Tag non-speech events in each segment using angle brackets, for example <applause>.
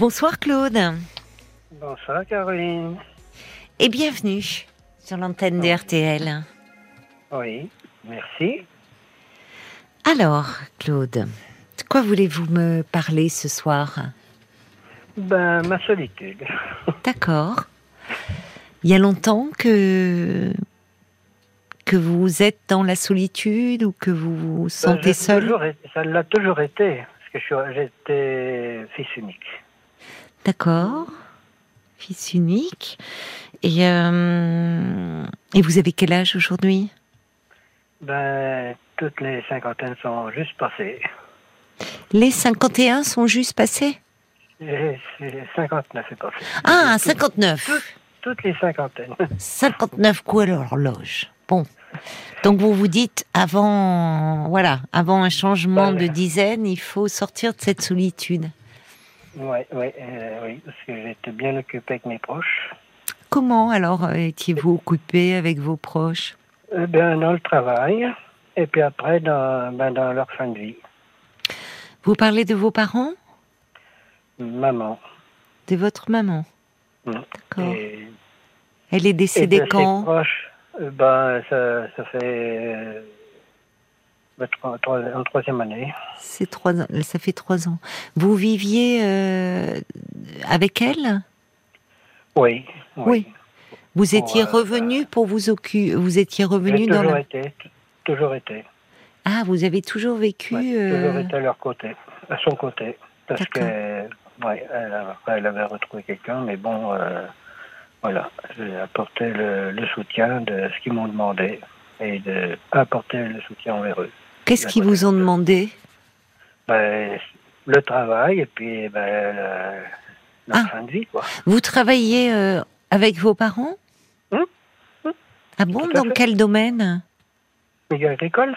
Bonsoir Claude. Bonsoir Caroline. Et bienvenue sur l'antenne de RTL. Oui, merci. Alors, Claude, de quoi voulez-vous me parler ce soir? Ben, ma solitude. <laughs> D'accord. Il y a longtemps que que vous êtes dans la solitude ou que vous vous Ben, sentez seul? toujours Ça l'a toujours été, parce que j'étais fils unique. D'accord. Fils unique. Et, euh, et vous avez quel âge aujourd'hui? Ben, toutes les cinquantaines sont juste passées. Les 51 sont juste passés Et c'est 59 est passé. Ah, Toutes- 59 Toutes les cinquantaines. 59 coups à l'horloge. Bon. Donc vous vous dites, avant, voilà, avant un changement de dizaine, il faut sortir de cette solitude. Oui, oui, euh, oui, parce que j'étais bien occupé avec mes proches. Comment alors euh, étiez-vous occupé avec vos proches? Euh, ben, dans le travail, et puis après, dans, ben, dans leur fin de vie. Vous parlez de vos parents? Maman. De votre maman? Mm. D'accord. Et- Elle est Et décédée de ses quand? proches, euh, ben, ça, ça fait trois- trois- en troisième année. C'est trois ans. Ça fait trois ans. Vous viviez euh, avec elle? Oui. Oui. Vous étiez Ouais, revenu pour vous occuper. Vous étiez revenu dans toujours la. été, toujours été. Ah, vous avez toujours vécu. Ouais, euh, Toujours été à leur côté, à son côté. Parce que, ouais, elle, après, elle avait retrouvé quelqu'un, mais bon, euh, voilà, j'ai apporté le, le soutien de ce qu'ils m'ont demandé et de apporter le soutien envers eux. Qu'est-ce qu'ils vous ont demandé? Ben, le travail et puis ben, la, la Ah. fin de vie, quoi. Vous travaillez euh, avec vos parents? Hum, hum, Ah bon Dans fait. quel domaine? Milieu agricole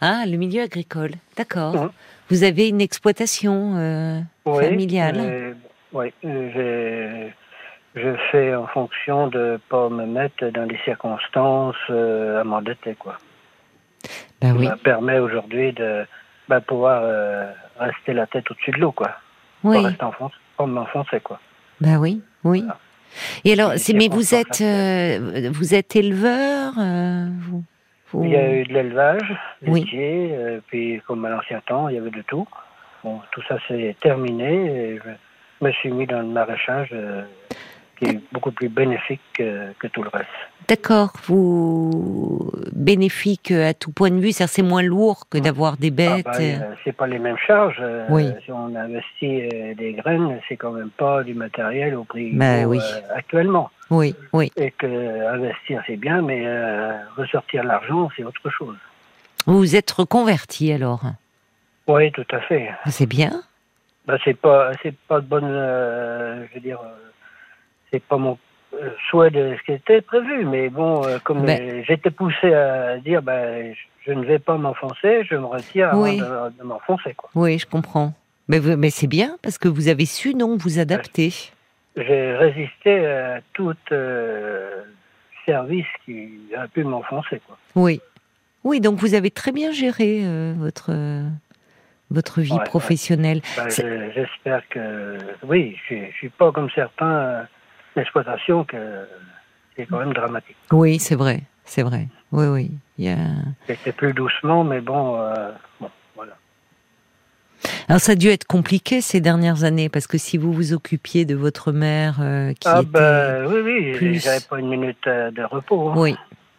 Ah, le milieu agricole. D'accord. Hum. Vous avez une exploitation euh, Oui. familiale. oui, je fais en fonction de pas me mettre dans des circonstances euh, à m'endetter, quoi. Oui. me permet aujourd'hui de ben, pouvoir euh, rester la tête au-dessus de l'eau, quoi. Oui. Pas rester enfoncé, pas m'enfoncer, quoi. Ben oui. Oui. Voilà. Et alors, c'est mais vous êtes euh, vous êtes éleveur euh, vous, vous- Il y a eu de l'élevage, Oui. laitier, euh, puis comme à l'ancien temps, il y avait de tout. Bon, tout ça c'est terminé et je me suis mis dans le maraîchage qui est beaucoup plus bénéfique que, que tout le reste. D'accord. Vous bénéfique à tout point de vue, c'est-à-dire c'est moins lourd que d'avoir des Ah, bêtes. ben, euh, c'est pas les mêmes charges. euh, Oui. Si on investit euh, des graines, c'est quand même pas du matériel au prix Ben oui. euh, actuellement. Oui, oui. Et que investir c'est bien, mais euh, ressortir l'argent c'est autre chose. Vous vous êtes reconverti alors? Oui, tout à fait. C'est bien. Ben, c'est pas c'est pas de bonne euh, je veux dire c'est pas mon euh, souhait de ce qui était prévu mais bon euh, comme j'étais poussé à dire ben je, ne vais pas m'enfoncer je me retire avant Oui. de, de m'enfoncer quoi Oui, je comprends. Mais, vous- mais c'est bien parce que vous avez su donc vous adapter. j'ai résisté à tout euh, service qui a pu m'enfoncer quoi Oui. Oui, donc vous avez très bien géré euh, votre votre vie Ouais, professionnelle. Ben, j'espère que oui je, je suis pas comme certains l'exploitation que c'est quand même dramatique Oui, c'est vrai, c'est vrai. Oui, oui. Il y a... c'était plus doucement mais bon euh, bon voilà Alors ça a dû être compliqué ces dernières années parce que si vous vous occupiez de votre mère euh, qui Ah était... ben oui, oui, plus- j'avais pas une minute euh, de repos. hein. Oui,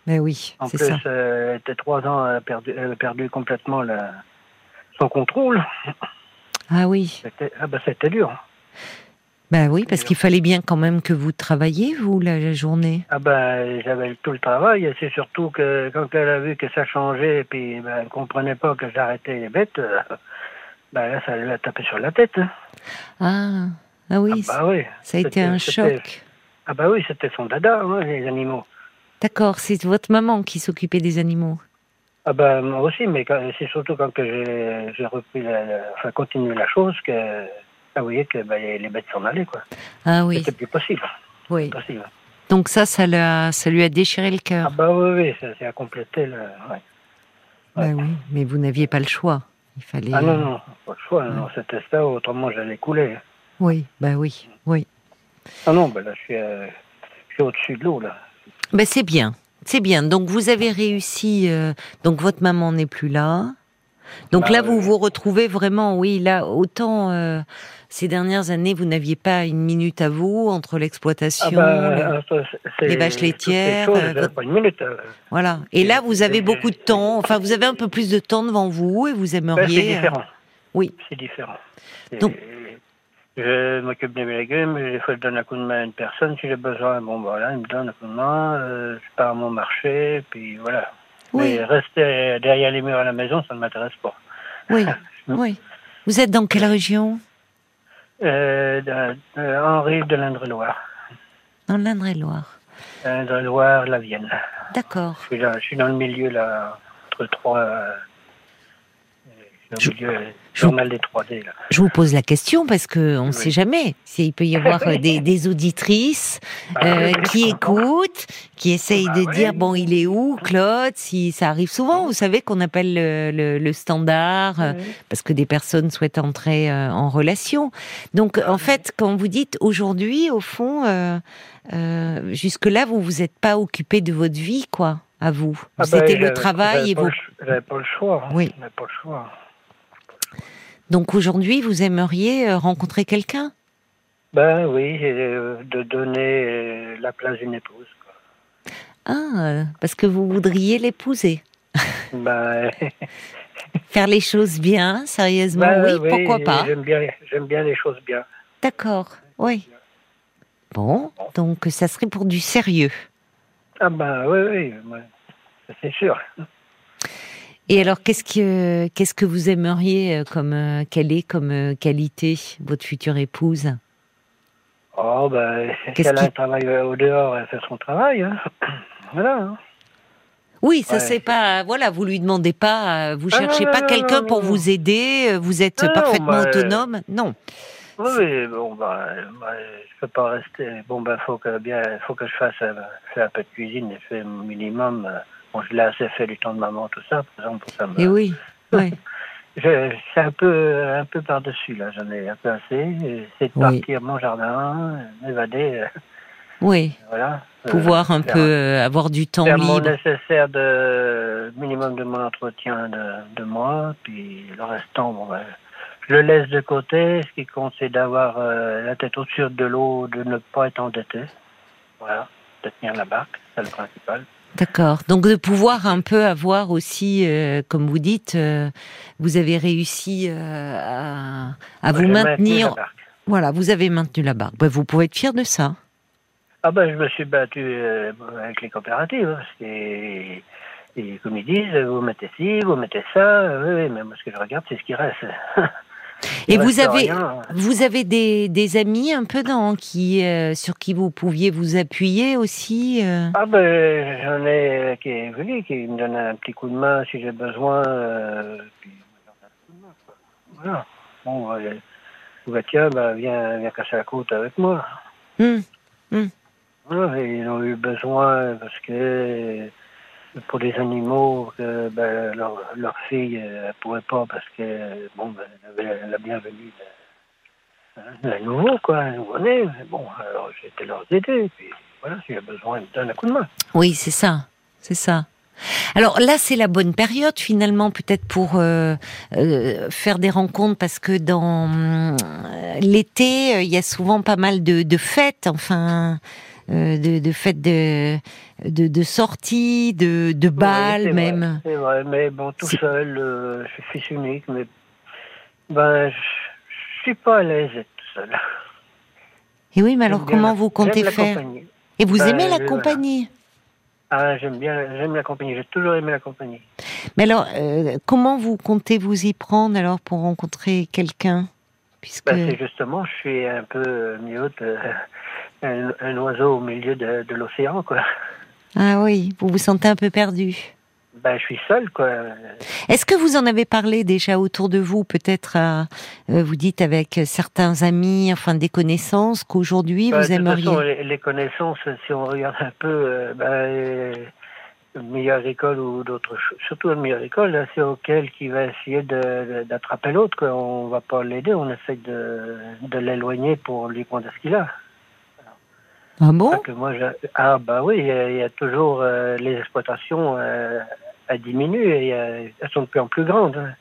mais oui, En c'est plus, ça. euh, elle était trois ans, elle a perdu, elle a perdu complètement la- son contrôle. Ah oui, ah ben c'était dur. Ben oui, parce qu'il fallait bien quand même que vous travailliez vous la, journée. Ah ben j'avais tout le travail. C'est surtout que quand elle a vu que ça changeait, et puis ben, elle comprenait pas que j'arrêtais les bêtes. ben là, ça l'a tapé sur la tête. Ah, ah oui, ah bah oui. ça a été un choc. Ah bah oui, c'était son dada, hein, les animaux. D'accord, c'est votre maman qui s'occupait des animaux. Ah ben moi aussi, mais c'est surtout quand j'ai, j'ai repris, la, la- enfin continué la chose que ah, vous voyez que ben, les bêtes s'en allaient quoi. Ah oui, C'était plus possible. oui. possible. Donc ça, ça, l'a- ça lui a déchiré le Ah cœur. bah oui, oui, ça, ça a complété le. ouais. Ben oui, mais vous n'aviez pas le choix. Il fallait. Ah non, non, pas le choix, non, c'était ça, autrement j'allais couler. Oui, bah oui, oui. Ah non, ben là, je suis, euh, je suis au-dessus de l'eau, là. Ben c'est bien, c'est bien. Donc vous avez réussi. euh, donc votre maman n'est plus là. Donc Bah, là, vous vous retrouvez vraiment, oui, là, autant euh, ces dernières années, vous n'aviez pas une minute à vous entre l'exploitation, Ah le- euh, les vaches laitières, choses, euh, votre- pas une minute. euh. voilà. Et là, vous avez beaucoup de temps. Enfin, vous avez un peu plus de temps devant vous et vous Ben, aimeriez. c'est différent. oui. C'est différent. Donc- Je m'occupe de mes légumes, des fois je donne un coup de main à une personne si j'ai besoin. Bon, voilà, il me donne un coup de main, euh, je pars à mon marché, puis voilà. Oui. Mais rester derrière les murs à la maison, ça ne m'intéresse pas. Oui, <laughs> oui. Vous êtes dans quelle région? Euh, de- de- en rive de l'Indre-et-Loire. Dans l'Indre-et-Loire. L'Indre-et-Loire, la Vienne. D'accord. Je suis dans le milieu, là, entre trois. Euh, je suis dans le milieu je- normal des 3D, là. Je vous pose la question parce que on ne Oui. sait jamais s'il peut y <laughs> avoir euh, des, des auditrices Bah, euh, oui, qui écoutent, qui essayent Bah de oui. dire bon il est où Claude Si ça arrive souvent, vous savez qu'on appelle le, le- le standard parce que des personnes souhaitent entrer euh, en relation. Donc en fait, quand vous dites aujourd'hui, au fond, euh, euh, jusque là vous vous êtes pas occupé de votre vie quoi, à vous. Ah C'était le travail et ch- J'avais pas le choix. hein. Oui. Pas le choix. Donc aujourd'hui, vous aimeriez euh, rencontrer quelqu'un? Ben oui, euh, de donner euh, la place d'une épouse. quoi. Ah, parce que vous voudriez l'épouser. <laughs> Ben, <laughs> Faire les choses bien, sérieusement, ben oui, pourquoi pas? J'aime bien, j'aime bien les choses bien. D'accord, oui. Bon, donc ça serait pour du sérieux. Ah ben oui, oui, c'est sûr. Et alors, qu'est-ce que qu'est-ce que vous aimeriez euh, comme euh, quelle est comme euh, qualité votre future épouse? Oh ben, qu'elle a un travail au dehors, elle fait son travail. Hein. <clears throat> Voilà. hein. Oui, ça Ouais. c'est pas voilà, vous lui demandez pas, vous Ah, non, cherchez pas quelqu'un pour non. vous aider, vous êtes Ah, non, parfaitement bah, autonome. Non. Oui, bon, ben, ben, je peux pas rester. Bon, ben, faut que bien, faut que je fasse, euh, un peu de cuisine et faire mon minimum. euh, Bon, je l'ai assez fait du temps de maman, tout ça, par exemple, pour ça. me- Et oui. <laughs> oui. C'est un peu, un peu par-dessus, là. J'en ai un peu assez. C'est de Oui. partir mon jardin, euh, m'évader, euh, Oui. voilà. Euh, Pouvoir un faire- peu euh, avoir du temps Faire mon libre. nécessaire de minimum de mon entretien de, de moi, puis le restant, bon, ben, je le laisse de côté. Ce qui compte, c'est d'avoir euh, la tête au-dessus de l'eau, de ne pas être endetté. Voilà, de tenir la barque, c'est le principal. D'accord. Donc de pouvoir un peu avoir aussi, euh, comme vous dites, euh, vous avez réussi euh, à, à vous maintenir. la barque. Voilà, vous avez maintenu la barque. Ben, vous pouvez être fier de ça. Ah ben, je me suis battu euh, avec les coopératives. et comme ils disent, vous mettez ci, vous mettez ça. Oui, oui, mais moi, ce que je regarde, c'est ce qui reste. <laughs> Et vous avez, rien. vous avez des, des amis un peu dans qui, euh, sur qui vous pouviez vous appuyer aussi. euh Ah ben j'en ai qui est venu, qui me donne un petit coup de main si j'ai besoin. euh, puis. Voilà. Bon, euh, bah, tiens, viens, viens casser la côte avec moi. Voilà, et ils ont eu besoin parce que euh, pour les animaux, ben, leur, fille euh, elle pouvait pas parce que bon, ben, elle avait la bienvenue de, hein, nouveau, quoi, un nouveau-né. Bon, alors été leur aider. Puis voilà, s'il y a besoin, ils me un coup de main. Oui, c'est ça, c'est ça. Alors là, c'est la bonne période finalement, peut-être pour euh, euh, faire des rencontres, parce que dans euh, l'été, euh, il y a souvent pas mal de, de fêtes, enfin, euh, de, de fêtes de, de, de sorties, de, de balles même. C'est vrai, mais bon, tout seul, euh, je suis fils unique, mais ben, je je suis pas à l'aise tout seul. Et oui, mais alors comment la- vous comptez faire compagnie. Et vous Ben, aimez la compagnie Ah, j'aime bien, j'aime la compagnie. J'ai toujours aimé la compagnie. Mais alors, euh, comment vous comptez vous y prendre alors pour rencontrer quelqu'un? Puisque Ben, c'est justement, je suis un peu euh, mieux de, un, un oiseau au milieu de, de l'océan, quoi. ah oui, vous vous sentez un peu perdu. Ben, je suis seul, quoi. Est-ce que vous en avez parlé déjà autour de vous, peut-être à, euh, vous dites avec certains amis, enfin des connaissances, qu'aujourd'hui Ben, vous de toute aimeriez façon, les, les connaissances, si on regarde un peu, euh, ben, euh, le milieu agricole ou d'autres choses, surtout le milieu agricole, là, c'est auquel qui va essayer d'attraper l'autre. quoi. On va pas l'aider, on essaie de, de l'éloigner pour lui prendre ce qu'il a. Ah bon? Que moi, je- Ah bah oui, il y a, il y a toujours euh, les exploitations euh, et, euh, elles sont de plus en plus grandes. hein.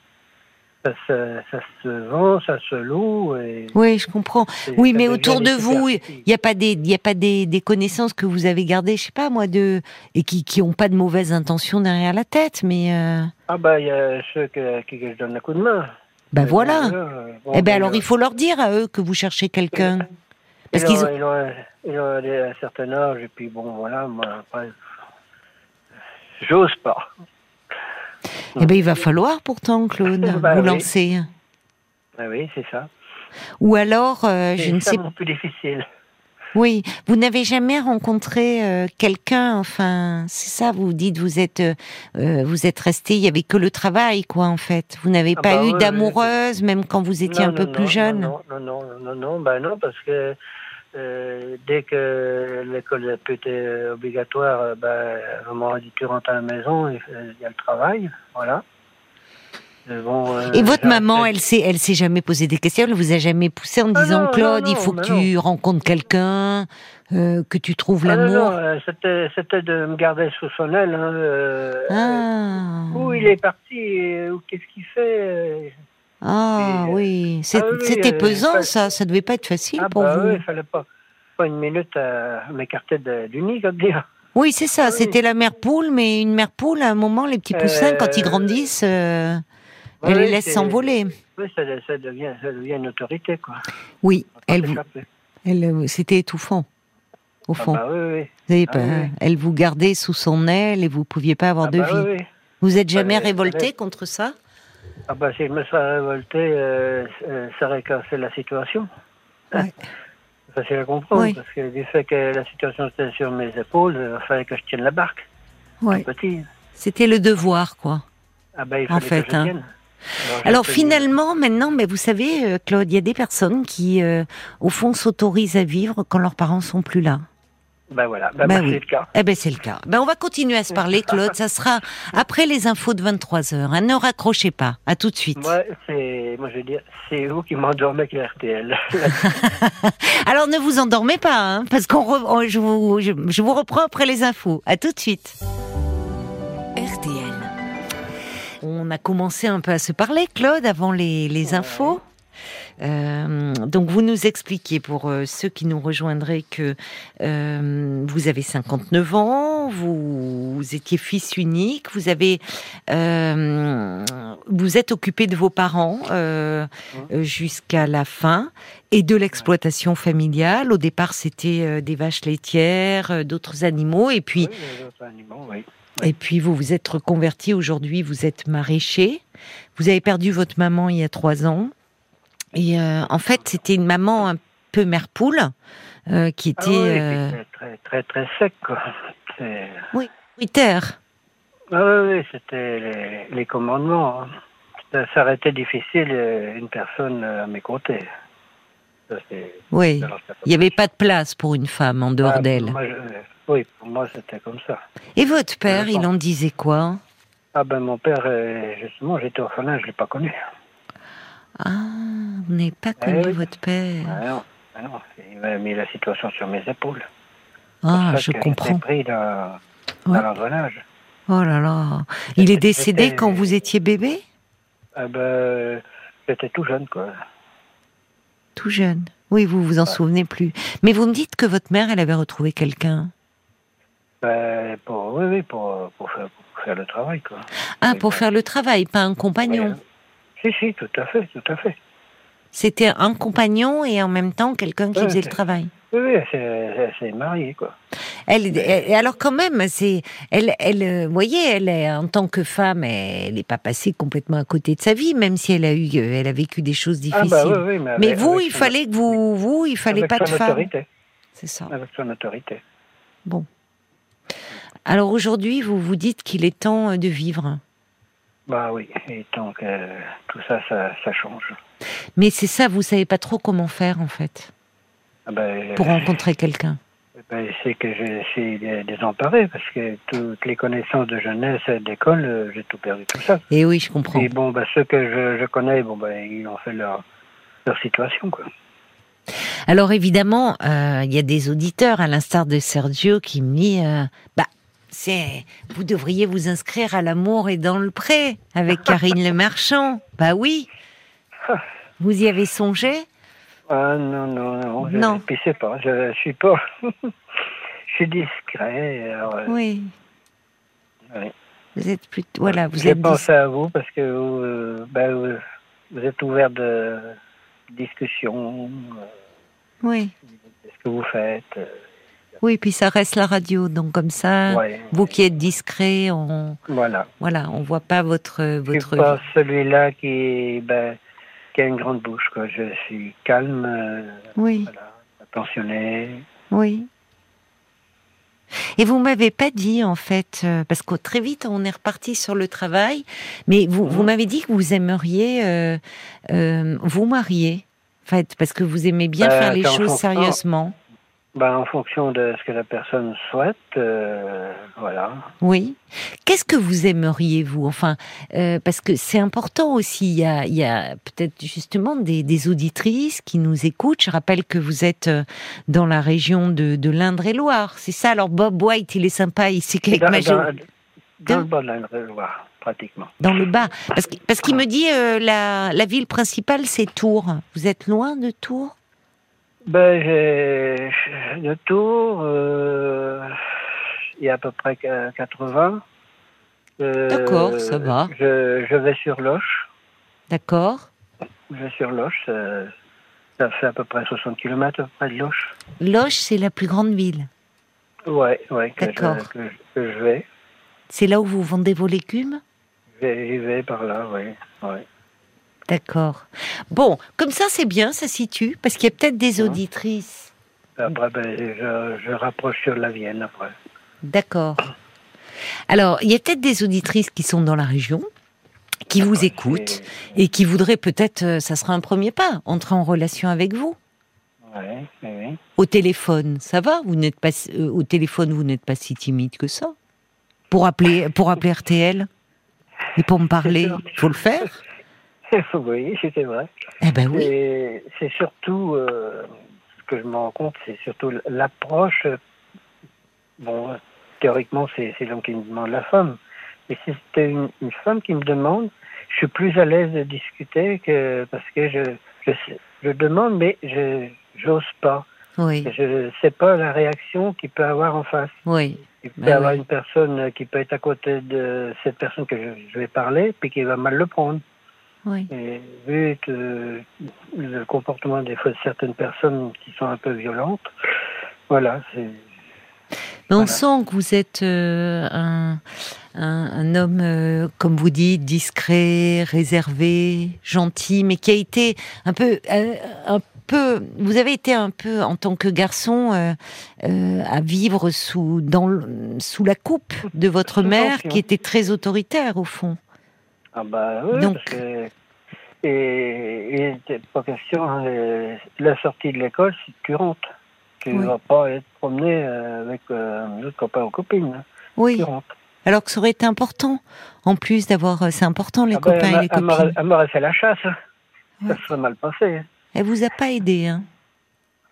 Ça se, ça se vend, ça se loue. Et Oui, je comprends. Oui, mais autour de vous, il n'y a pas des, il y a pas des, des connaissances que vous avez gardées, je sais pas moi, de et qui qui ont pas de mauvaises intentions derrière la tête, mais euh, Ah bah il y a ceux que, qui je donne un coup de main. bah Euh, voilà. bon, eh ben alors euh, il faut leur dire à eux que vous cherchez quelqu'un. Parce ils ont, ont- ils ont, un- ils ont des- un certain âge et puis bon voilà, moi après, j'ose pas. Eh ben il va falloir pourtant, Claude, <laughs> Bah vous oui. lancer. Ah oui, c'est ça. Ou alors, euh, je C'est ne sais mon plus difficile. Oui, vous n'avez jamais rencontré euh, quelqu'un, enfin, c'est ça, vous dites, vous êtes, euh, euh, vous êtes resté, il y avait que le travail, quoi, en fait. Vous n'avez Ah pas bah eu d'amoureuse, même quand vous étiez Non, un peu non, plus jeune? Non, non, non, non, non, bah non, parce que euh, dès que l'école plus été obligatoire, euh, bah, maman a dit tu rentres à la maison, euh, il y a le travail, voilà. Euh, bon, euh, Et votre maman, elle s'est, elle s'est jamais posé des questions, elle vous a jamais poussé en Ah disant non, Claude, non, il faut que tu rencontres quelqu'un, euh, que tu trouves Ah l'amour. non, euh, c'était, c'était de me garder sous son aile. Hein, euh, Ah, Où il est parti, ou qu'est-ce qu'il fait ah et, oui, C'est- ah oui, c'était pesant, pas- ça, ça devait pas être facile Ah pour bah vous. oui, il fallait pas, pas une minute à m'écarter du nid, comme dire. Oui, c'est ça. Oui. C'était la mère poule, mais une mère poule, à un moment, les petits poussins, quand ils grandissent, elle les laisse s'envoler. Oui, ça, ça devient, ça devient une autorité, quoi. Oui, elle, vous, elle, euh, c'était étouffant, au Ah fond. bah oui. Vous avez ah pas- oui, oui. Elle vous gardait sous son aile et vous pouviez pas avoir Ah de bah vie. oui, oui. Vous êtes jamais Fallait- révolté contre ça? Ah bah si je me serais révolté, euh, euh, ça aurait cassé la situation. Ouais. <laughs> C'est facile à comprendre, Oui. parce que du fait que la situation était sur mes épaules, euh, il fallait que je tienne la barque. Ouais. Petit. C'était le devoir, quoi. Ah bah, il En fallait fait, que je hein. tienne. Alors finalement, maintenant, mais vous savez, euh, Claude, il y a des personnes qui, euh, au fond, s'autorisent à vivre quand leurs parents sont plus là. Ben voilà, ben, bah, oui. c'est le cas. Eh ben c'est le cas. Ben on va continuer à se parler, Claude. Ça sera après les infos de 23 heures. hein. Ne raccrochez pas. À tout de suite. Moi, c'est, moi, je veux dire, c'est vous qui m'endormez avec RTL. <laughs> Alors ne vous endormez pas, hein, parce qu'on re- je, vous, je, je vous reprends après les infos. À tout de suite. On a commencé un peu à se parler, Claude, avant les, les infos. Euh, donc vous nous expliquez pour euh, ceux qui nous rejoindraient que euh, vous avez 59 ans, vous, vous étiez fils unique, vous avez vous êtes occupé de vos parents jusqu'à la fin et de l'exploitation familiale. Au départ, c'était des vaches laitières, d'autres animaux, et puis Oui, oui. et puis vous vous êtes reconverti aujourd'hui, vous êtes maraîcher. Vous avez perdu votre maman il y a trois ans. Et euh, en fait, c'était une maman un peu mère poule euh, qui Ah était oui, euh, très, très, très sec, quoi. Solitaire. Ah oui, oui, c'était les, les commandements. hein. Ça, ça aurait été difficile, une personne à mes côtés. Ça, Oui. Il n'y avait pas de place pour une femme en dehors Ah, d'elle. Oui, pour moi, c'était comme ça. Et votre père, il en disait quoi Ah ben, mon père, euh, justement, j'étais orphelin, je ne l'ai pas connu. Ah, vous n'avez pas connu Eh oui. votre père. Ah non, ah non, il m'a mis la situation sur mes épaules. Ah, je comprends. Pris dans, Ouais. dans l'engrenage. Oh là là. Il est décédé quand vous étiez bébé Ah ben, j'étais tout jeune, quoi. Tout jeune. Oui, vous vous en Ouais. souvenez plus. Mais vous me dites que votre mère, elle avait retrouvé quelqu'un. Ben, pour, oui, oui, pour, pour, faire, pour faire le travail, quoi. Ah, pour faire le travail, pas un compagnon. Si, si, tout à fait, tout à fait. C'était un compagnon et en même temps quelqu'un qui faisait le travail. Oui, oui, c'est- elle s'est mariée, quoi. Elle, elle- alors quand même, c'est, elle, elle, euh, vous voyez, elle est en tant que femme, elle n'est pas passée complètement à côté de sa vie, même si elle a eu, euh, elle a vécu des choses Ah difficiles. bah oui, oui, mais, vous, il son- fallait que vous, vous, il fallait avec pas de son femme. autorité, C'est ça. avec son autorité. Alors aujourd'hui, vous vous dites qu'il est temps euh, de vivre. Bah oui, et donc euh, tout ça, ça, ça change. Mais c'est ça, vous savez pas trop comment faire en fait Ah ben, pour rencontrer quelqu'un. Ben, c'est que je suis dé- désemparé parce que toutes les connaissances de jeunesse et d'école, euh, j'ai tout perdu tout ça. Et oui, je comprends. Et bon, ben, ceux que je, je connais, bon, ils ont fait leur, leur situation, quoi. Alors évidemment, euh, il y a des auditeurs, à l'instar de Sergio, qui me dit, euh, bah, c'est, vous devriez vous inscrire à l'amour et dans le pré avec Karine Le Marchand. Bah oui. <laughs> Vous y avez songé? Ah non, non, non. Je, Non. C'est pas, je, suis pas. <laughs> je suis discret. Alors, euh, Oui. oui. Vous êtes plutôt, voilà, vous J'ai êtes. dis- pensé à vous parce que vous, euh, ben, vous, vous êtes ouvert de discussion, euh, Oui. ce que vous faites. Oui, puis ça reste la radio, donc comme ça, ouais. vous qui êtes discret, on, Voilà. voilà, on voit pas votre votre pas celui-là qui, ben, qui a une grande bouche. Quoi. Je suis calme, euh, Oui, voilà, attentionné. oui. Et vous m'avez pas dit en fait, euh, parce que très vite on est reparti sur le travail, mais vous, vous Mhm. m'avez dit que vous aimeriez euh, euh, vous marier, en fait, parce que vous aimez bien Euh, faire les choses sérieusement. Ben, en fonction de ce que la personne souhaite, euh, voilà. Oui. Qu'est-ce que vous aimeriez, vous? Enfin, euh, parce que c'est important aussi. Il y a, a peut-être justement des, des auditrices qui nous écoutent. Je rappelle que vous êtes euh, dans la région de, de l'Indre-et-Loire. C'est ça? Alors, Bob White, il est sympa ici qu'avec Dans, dans, dans le bas de l'Indre-et-Loire, pratiquement. dans le bas. Parce, qu'il me dit euh, la, la ville principale, c'est Tours. Vous êtes loin de Tours? Ben, j'ai de Tours, euh, il y a à peu près qu- 80. Euh, D'accord, ça va. Je, je vais sur Loche. D'accord Je vais sur Loche. Ça, ça fait à peu près 60 km à peu près de Loche. Loche, c'est la plus grande ville. Ouais, ouais, que, D'accord. je, que, que je vais. C'est là où vous vendez vos légumes? Je vais- J'y vais par là, oui. Ouais. D'accord. Bon, comme ça, c'est bien, ça situe, parce qu'il y a peut-être des auditrices. Après, ben, je, je rapproche sur la Vienne après. D'accord. Alors, il y a peut-être des auditrices qui sont dans la région, qui vous Après, écoutent et qui voudraient peut-être, euh, ça sera un premier pas, entrer en relation avec vous. Ouais, oui, oui. Au téléphone, ça va? Vous n'êtes pas euh, au téléphone, vous n'êtes pas si timide que ça? Pour appeler, pour appeler RTL et pour me parler, il faut le faire? <laughs> oui, c'est vrai. Eh ben oui. Et c'est surtout, euh, ce que je me rends compte, c'est surtout l'approche. Bon, théoriquement, c'est l'homme qui me demande la femme. Mais si c'était une, une femme qui me demande, je suis plus à l'aise de discuter que parce que je, je, demande, mais je j'ose pas. Oui, Je sais pas la réaction qu'il peut avoir en face. oui, Il peut y Ben avoir oui. une personne qui peut être à côté de cette personne que je, je vais parler, puis qui va mal le prendre. Oui. Et vu euh, le comportement des fois de certaines personnes qui sont un peu violentes, voilà, c'est Mais on Voilà. sent que vous êtes euh, un, un, un homme, euh, comme vous dites, discret, réservé, gentil, mais qui a été un peu, euh, un peu. Vous avez été un peu, en tant que garçon, euh, euh, à vivre sous dans sous la coupe de votre mère, qui était très autoritaire au fond. Ah bah oui, Donc- parce que et il n'était pas question hein, euh, la sortie de l'école, si tu rentres, tu Oui. vas pas être promené euh, avec euh, un autre copain ou copine, hein. Oui. Alors que ça aurait été important, en plus d'avoir, euh, c'est important les Ah ben, copains et les elle copines. elle m'aurait fait la chasse, hein. Ouais. ça serait mal passé. Elle vous a pas aidé, hein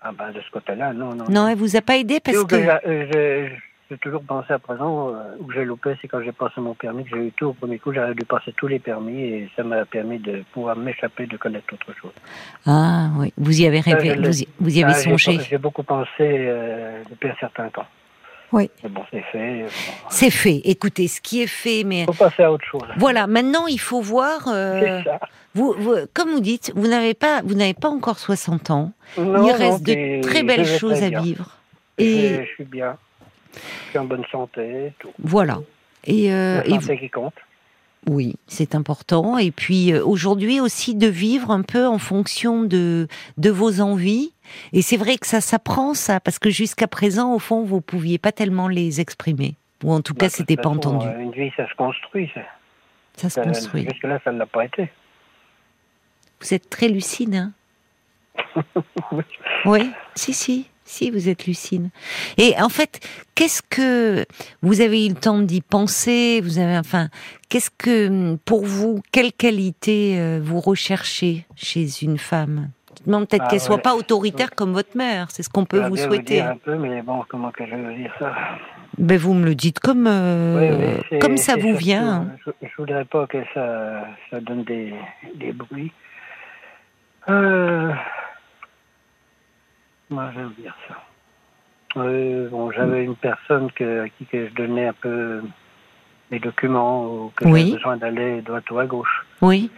Ah ben de ce côté-là, non, non. Non, elle vous a pas aidé parce que. euh, j'ai- toujours pensé à présent, euh, où j'ai loupé, c'est quand j'ai passé mon permis, que j'ai eu tout au premier coup, j'aurais dû passer tous les permis et ça m'a permis de pouvoir m'échapper, de connaître autre chose. Ah oui, vous y avez rêvé, vous y, vous y avez Ah, songé. J'ai beaucoup pensé euh, depuis un certain temps. Oui. Mais bon, c'est fait. Bon, C'est fait. Écoutez, ce qui est fait, mais faut passer à autre chose. voilà. Maintenant, il faut voir. euh, C'est ça. vous, vous- comme vous dites, vous n'avez pas, vous n'avez pas encore 60 ans. Non, il non, reste de très belles choses à vivre. Je, Et je suis bien. En bonne santé, tout. voilà. Et, euh, La et qui compte. Oui, c'est important. Et puis euh, aujourd'hui aussi de vivre un peu en fonction de de vos envies. Et c'est vrai que ça s'apprend ça, parce que jusqu'à présent, au fond, vous pouviez pas tellement les exprimer, ou en tout Bah, cas, c'était pas façon, entendu. Une vie, ça se construit. Ça. Ça se construit. Jusque-là, ça ne l'a pas été. Vous êtes très lucide, hein <laughs> Oui, si, si, si vous êtes lucide. Et en fait, qu'est-ce que vous avez eu le temps d'y penser? Vous avez, enfin, qu'est-ce que pour vous, quelle qualité euh, vous recherchez chez une femme? Non, peut-être Ah, qu'elle soit ouais. pas autoritaire comme votre mère. C'est ce qu'on peut vous souhaiter. dire un peu, mais bon, comment que je veux dire ça? Ben vous me le dites comme euh, Oui, comme ça vous surtout, vient. hein. Je, je voudrais pas que ça, ça donne des, des bruits. Euh, moi, veux dire ça. Euh, bon, j'avais une personne que, à qui que je donnais un peu mes documents ou que Oui. j'avais besoin d'aller droite ou à gauche. Oui.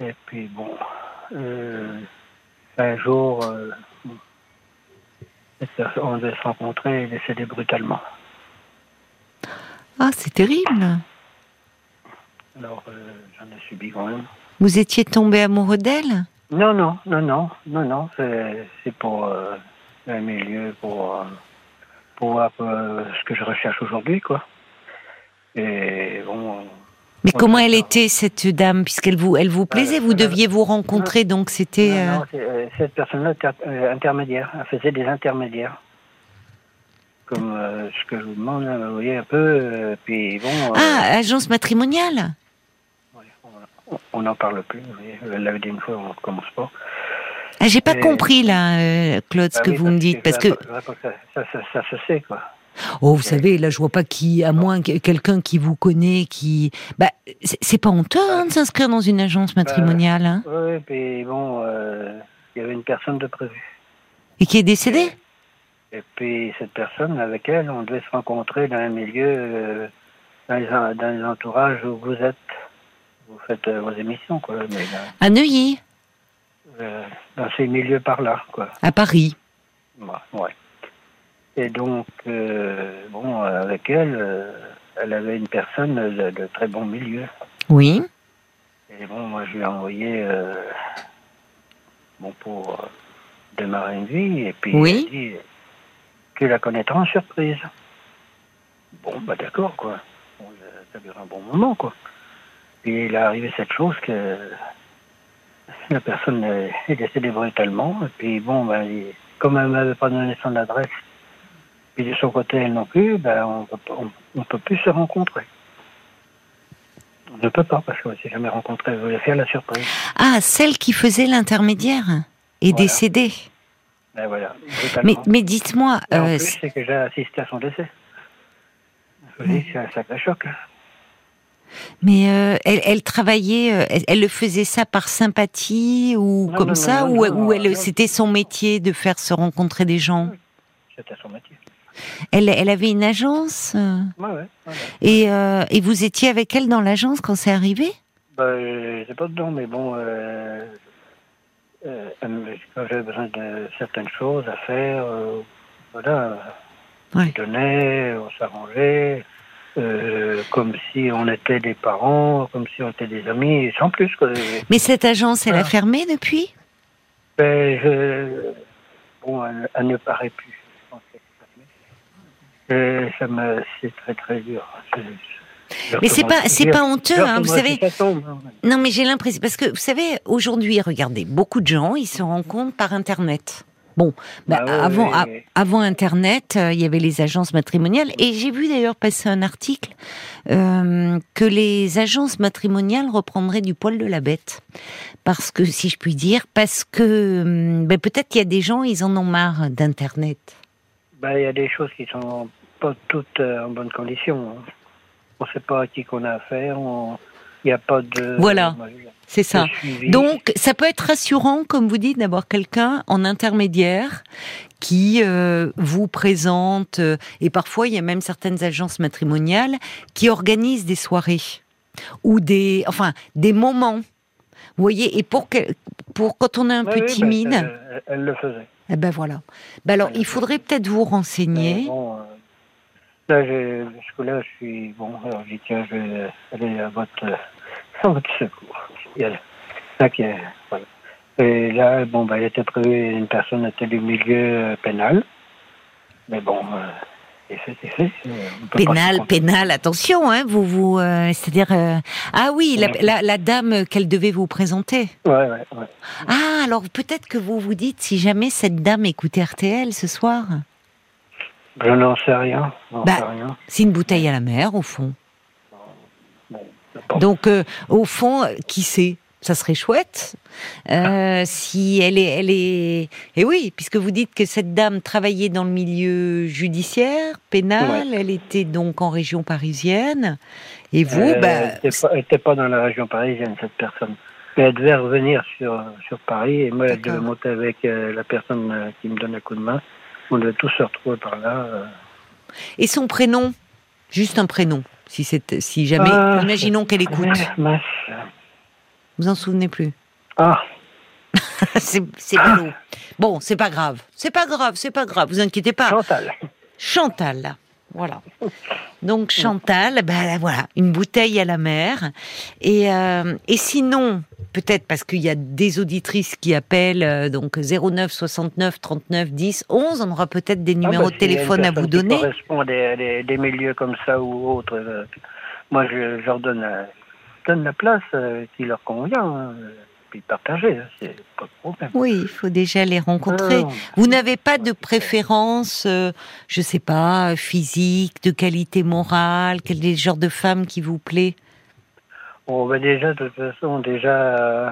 Et puis bon, euh, un jour, euh, on devait se rencontrer et décédé brutalement. Ah, c'est terrible. Alors, euh, j'en ai subi quand même. Vous étiez tombé amoureux d'elle? Non, non, non, non, non, non, c'est pour euh, un milieu, pour, euh, pour voir euh, ce que je recherche aujourd'hui, quoi. Et bon, Mais comment elle était cette dame? Puisqu'elle vous elle vous plaisait Euh, Vous euh, deviez vous rencontrer donc c'était. non, cette personne-là intermédiaire, elle faisait des intermédiaires. Comme euh, ce que je vous demande, là, vous voyez un peu, euh, puis bon, euh, Ah, agence matrimoniale? On- n'en parle plus, elle l'avait dit une fois, on ne commence pas. Ah, j'ai pas Et- compris là, euh, Claude, ce Bah que oui, vous me dites, parce que je ça, ça, ça, ça se sait, quoi. oh, vous savez, là, je vois pas qui, à moins que quelqu'un qui vous connaît, qui, bah, c'est pas honteux hein, de s'inscrire dans une agence matrimoniale hein, Oui, puis bon, euh, il y avait une personne de prévu. et qui est décédée. Et puis cette personne, avec elle, on devait se rencontrer dans un milieu, euh, dans, les, dans les entourages où vous êtes. Vous faites euh, vos émissions, quoi. Mais là, À Neuilly, euh, dans ces milieux par là, quoi. à Paris. Ouais. ouais. Et donc, euh, bon, avec elle, euh, elle avait une personne de, de très bon milieu. Oui. Et bon, moi, je lui ai envoyé, euh, bon, pour euh, démarrer une vie, et puis Oui. dit, tu la connaîtras en surprise. Bon, bah d'accord, quoi. Bon, ça dure un bon moment, quoi. Puis il est arrivé cette chose que la personne est décédée brutalement, et puis bon, ben, comme elle m'avait pas donné son adresse, puis de son côté, elle non plus, ben, on on peut plus se rencontrer. On ne peut pas, parce qu'on ne s'est jamais rencontré. Elle voulait faire la surprise. Ah, celle qui faisait l'intermédiaire est Voilà. décédée. Ben voilà. Mais, mais dites-moi, en euh, plus, c'est que j'ai assisté à son décès. Je vous dis, c'est un sacré choc. Mais euh, elle, elle travaillait, euh, elle, elle le faisait ça par sympathie ou Non, comme non, ça, non, ou, elle, c'était son métier de faire se rencontrer des gens? C'était son métier. Elle, elle avait une agence? Ouais, ouais, ouais, ouais. et, euh, et vous étiez avec elle dans l'agence quand c'est arrivé? Ben, euh, j'étais pas dedans, mais bon, euh, euh, quand j'avais besoin de certaines choses à faire, voilà, on donnait, on s'arrangeait, euh, comme si on était des parents, comme si on était des amis, sans plus. Quoi. Mais cette agence, elle a Ah. fermé depuis? Ben, je, bon, elle, elle ne paraît plus. je pense. Et ça me, c'est très très dur. Je- je- Mais c'est pas, c'est pas honteux, hein, vous savez. hein. Non, mais j'ai l'impression parce que vous savez, aujourd'hui, regardez, beaucoup de gens, ils se rencontrent par Internet. Bon, bah, Bah ouais, avant, ouais, a- ouais. avant Internet, euh, il y avait les agences matrimoniales, et j'ai vu d'ailleurs passer un article euh, que les agences matrimoniales reprendraient du poil de la bête, parce que, si je puis dire, parce que hum, ben, peut-être qu'il y a des gens, ils en ont marre d'Internet. Il y a des choses qui sont pas toutes euh, en bonne condition. hein. On ne sait pas à qui qu'on a affaire. on- Il n'y a pas de. Voilà. C'est ça. Donc, ça peut être rassurant, comme vous dites, d'avoir quelqu'un en intermédiaire qui euh, vous présente, euh, et parfois il y a même certaines agences matrimoniales qui organisent des soirées ou des, enfin, des moments. Vous voyez, et pour que, pour quand on est un peu oui, ben, timide, elle, elle le faisait. eh ben voilà. Ben alors, il faudrait peut-être vous renseigner. bon, euh, là, je- jusque-là, je suis. Bon, alors je dis, tiens, je vais aller à votre, <laughs> à votre secours. Voilà. Et là, bon, ben, il était prévu, une personne était du milieu euh, pénal. Mais bon, euh, fait. Euh, Pénal, pénal, attention, hein, vous, vous, euh, c'est-à-dire, euh, ah oui, la, la- la dame qu'elle devait vous présenter. Ouais, ouais, ouais. Ah, alors peut-être que vous vous dites si jamais cette dame écoutait RTL ce soir. Je n'en sais rien. Bah, sais rien. C'est une bouteille à la mer, au fond. Donc, euh, au fond, euh, qui sait? Ça serait chouette. Euh, si elle est, elle est. Et oui, puisque vous dites que cette dame travaillait dans le milieu judiciaire, pénal, elle était donc en région parisienne. Et vous, Elle bah, n'était pas, elle était pas dans la région parisienne, cette personne. Mais elle devait revenir sur, sur Paris et moi, elle devait monter avec euh, la personne euh, qui me donne un coup de main. On devait tous se retrouver par là. euh. et son prénom, juste un prénom, si c'est, si jamais, Ah, imaginons qu'elle écoute. Ah, mince. Vous en souvenez plus? Ah, <laughs> C'est c'est ballot. Bon, c'est pas grave. C'est pas grave, c'est pas grave. Vous inquiétez pas. Chantal. Chantal. Voilà. Donc Chantal, ben voilà, une bouteille à la mer. Et, euh, et sinon, peut-être parce qu'il y a des auditrices qui appellent, euh, donc 09 69 39 10 11, on aura peut-être des numéros Ah, bah, de téléphone à vous personne qui donner. correspond à des, des- des milieux comme ça ou autres. euh, moi, je, je leur donne, euh, donne la place qui leur convient. hein, puis partager, hein, c'est pas de problème. Oui, il faut déjà les rencontrer. Vous n'avez pas de préférence, euh, je sais pas, physique, de qualité morale, quel est le genre de femme qui vous plaît? Bon, ben déjà, de toute façon, déjà, euh,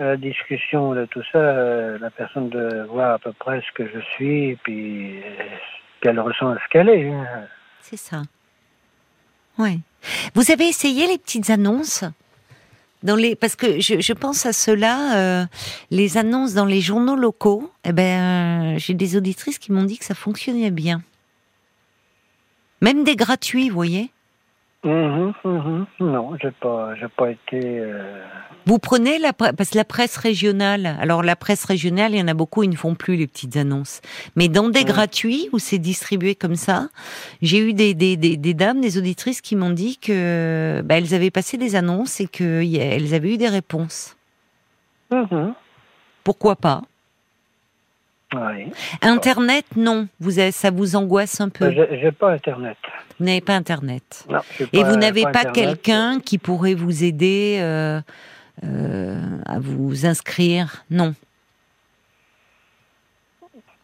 à la discussion de tout ça, euh, la personne de voir à peu près ce que je suis, et puis euh, qu'elle ressent ce qu'elle est. hein. C'est ça. Oui. Vous avez essayé les petites annonces? Dans les parce que je, pense à cela, euh, les annonces dans les journaux locaux. Eh ben, euh, j'ai des auditrices qui m'ont dit que ça fonctionnait bien. Même des gratuits, vous voyez. Mhm, mhm. Non, j'ai pas, j'ai pas été. euh, Vous prenez la parce que la presse régionale. Alors la presse régionale, il y en a beaucoup, ils ne font plus les petites annonces. Mais dans des Ouais. gratuits où c'est distribué comme ça, j'ai eu des, des, des, des dames, des auditrices qui m'ont dit que bah, elles avaient passé des annonces et qu'elles avaient eu des réponses. mhm. Pourquoi pas? Oui. Internet, non. Vous avez, ça vous angoisse un peu? Ben, J'ai pas Internet. Vous n'avez pas Internet. Non, Et vous n'avez pas, quelqu'un qui pourrait vous aider euh, euh, à vous inscrire? Non.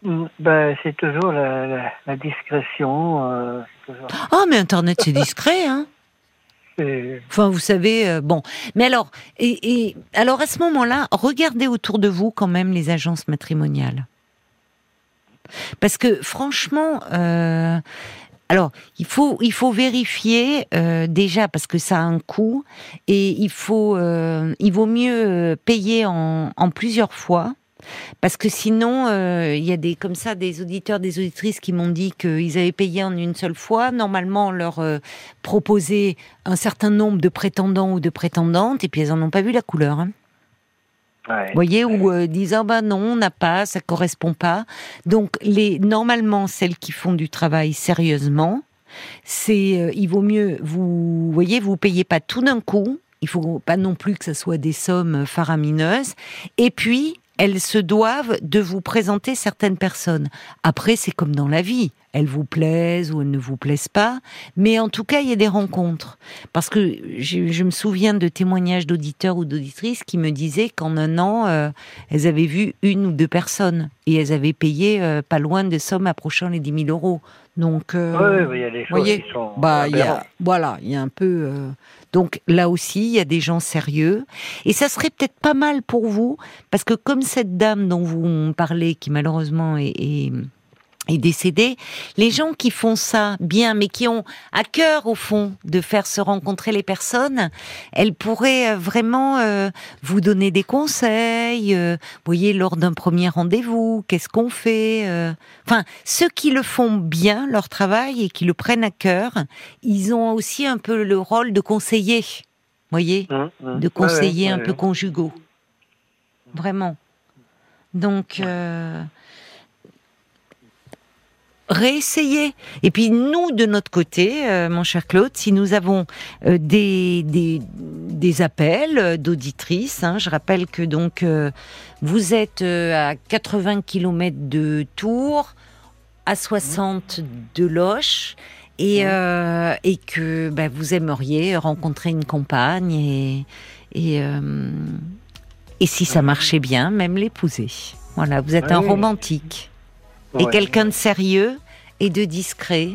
Mm, Ben, c'est toujours la, la, la discrétion. euh, toujours- Ah, mais Internet, c'est discret, hein <laughs> Enfin, vous savez, euh, bon. Mais alors, et, et alors à ce moment-là, regardez autour de vous quand même les agences matrimoniales. Parce que franchement, euh, alors il faut il faut vérifier euh, déjà parce que ça a un coût et il faut euh, il vaut mieux payer en, plusieurs fois. Parce que sinon, il y a des comme ça des auditeurs, des auditrices qui m'ont dit qu'ils avaient payé en une seule fois. Normalement, on leur euh, proposait un certain nombre de prétendants ou de prétendantes, et puis elles en ont pas vu la couleur. Hein. Ouais. Vous voyez, ou euh, disent ah ben non, on n'a pas, ça correspond pas. Donc les normalement celles qui font du travail sérieusement, c'est euh, il vaut mieux vous voyez, vous payez pas tout d'un coup. Il faut pas non plus que ça soit des sommes faramineuses. Et puis elles se doivent de vous présenter certaines personnes. Après, c'est comme dans la vie. Elles vous plaisent ou elles ne vous plaisent pas. Mais en tout cas, il y a des rencontres. Parce que je, je me souviens de témoignages d'auditeurs ou d'auditrices qui me disaient qu'en un an, euh, elles avaient vu une ou deux personnes. Et elles avaient payé euh, pas loin de sommes approchant les 10 000 euros. Donc, euh, ouais, il y a des choses voyez, qui sont bah, il y a, aberrantes. voilà, il y a un peu. Donc là aussi, il y a des gens sérieux, et ça serait peut-être pas mal pour vous, parce que comme cette dame dont vous parlez, qui malheureusement est, est, est décédée, les gens qui font ça bien, mais qui ont à cœur au fond de faire se rencontrer les personnes, elles pourraient euh, vraiment euh, vous donner des conseils. euh, vous voyez, lors d'un premier rendez-vous, qu'est-ce qu'on fait euh, Enfin, ceux qui le font bien, leur travail, et qui le prennent à cœur, ils ont aussi un peu le rôle de conseiller, voyez, Hum, hum. de conseiller ouais, un ouais. peu conjugaux. Vraiment. Donc, euh, réessayez. Et puis nous, de notre côté, euh, mon cher Claude, si nous avons euh, des, des, des appels euh, d'auditrices, hein, je rappelle que donc euh, vous êtes euh, à 80 km de Tours, à 60 de Loche et, euh, et que bah, vous aimeriez rencontrer une compagne et, et, euh, et si ça marchait bien, même l'épouser. Voilà, vous êtes un romantique et Ouais. quelqu'un de sérieux et de discret.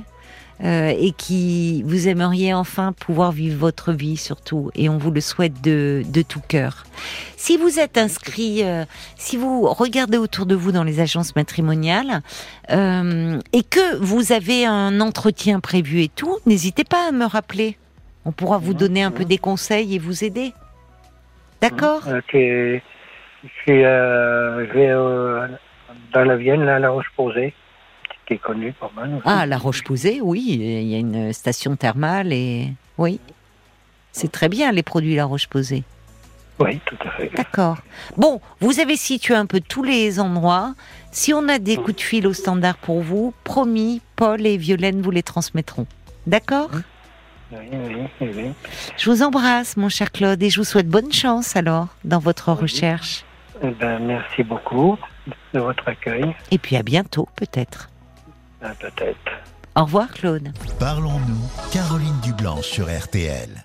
euh, et qui vous aimeriez enfin pouvoir vivre votre vie surtout et on vous le souhaite de, de tout cœur. Si vous êtes inscrit, euh, si vous regardez autour de vous dans les agences matrimoniales euh, et que vous avez un entretien prévu et tout, n'hésitez pas à me rappeler. On pourra vous donner un peu des conseils et vous aider. D'accord? Ok. Je euh, je vais euh, dans la Vienne, là, à La Roche-Posay, qui est connue pas mal. aussi. Ah, la Roche-Posay, oui, il y a une station thermale et oui, c'est très bien les produits La Roche-Posay. Oui, tout à fait. D'accord. Bon, vous avez situé un peu tous les endroits. Si on a des coups de fil au standard pour vous, promis, Paul et Violaine vous les transmettront. D'accord Oui, oui, oui. Je vous embrasse, mon cher Claude, et je vous souhaite bonne chance alors dans votre recherche. Eh ben, merci beaucoup de votre accueil. Et puis à bientôt, peut-être. Ah, Peut-être. Au revoir, Claude. Parlons-nous, Caroline Dublanche sur RTL.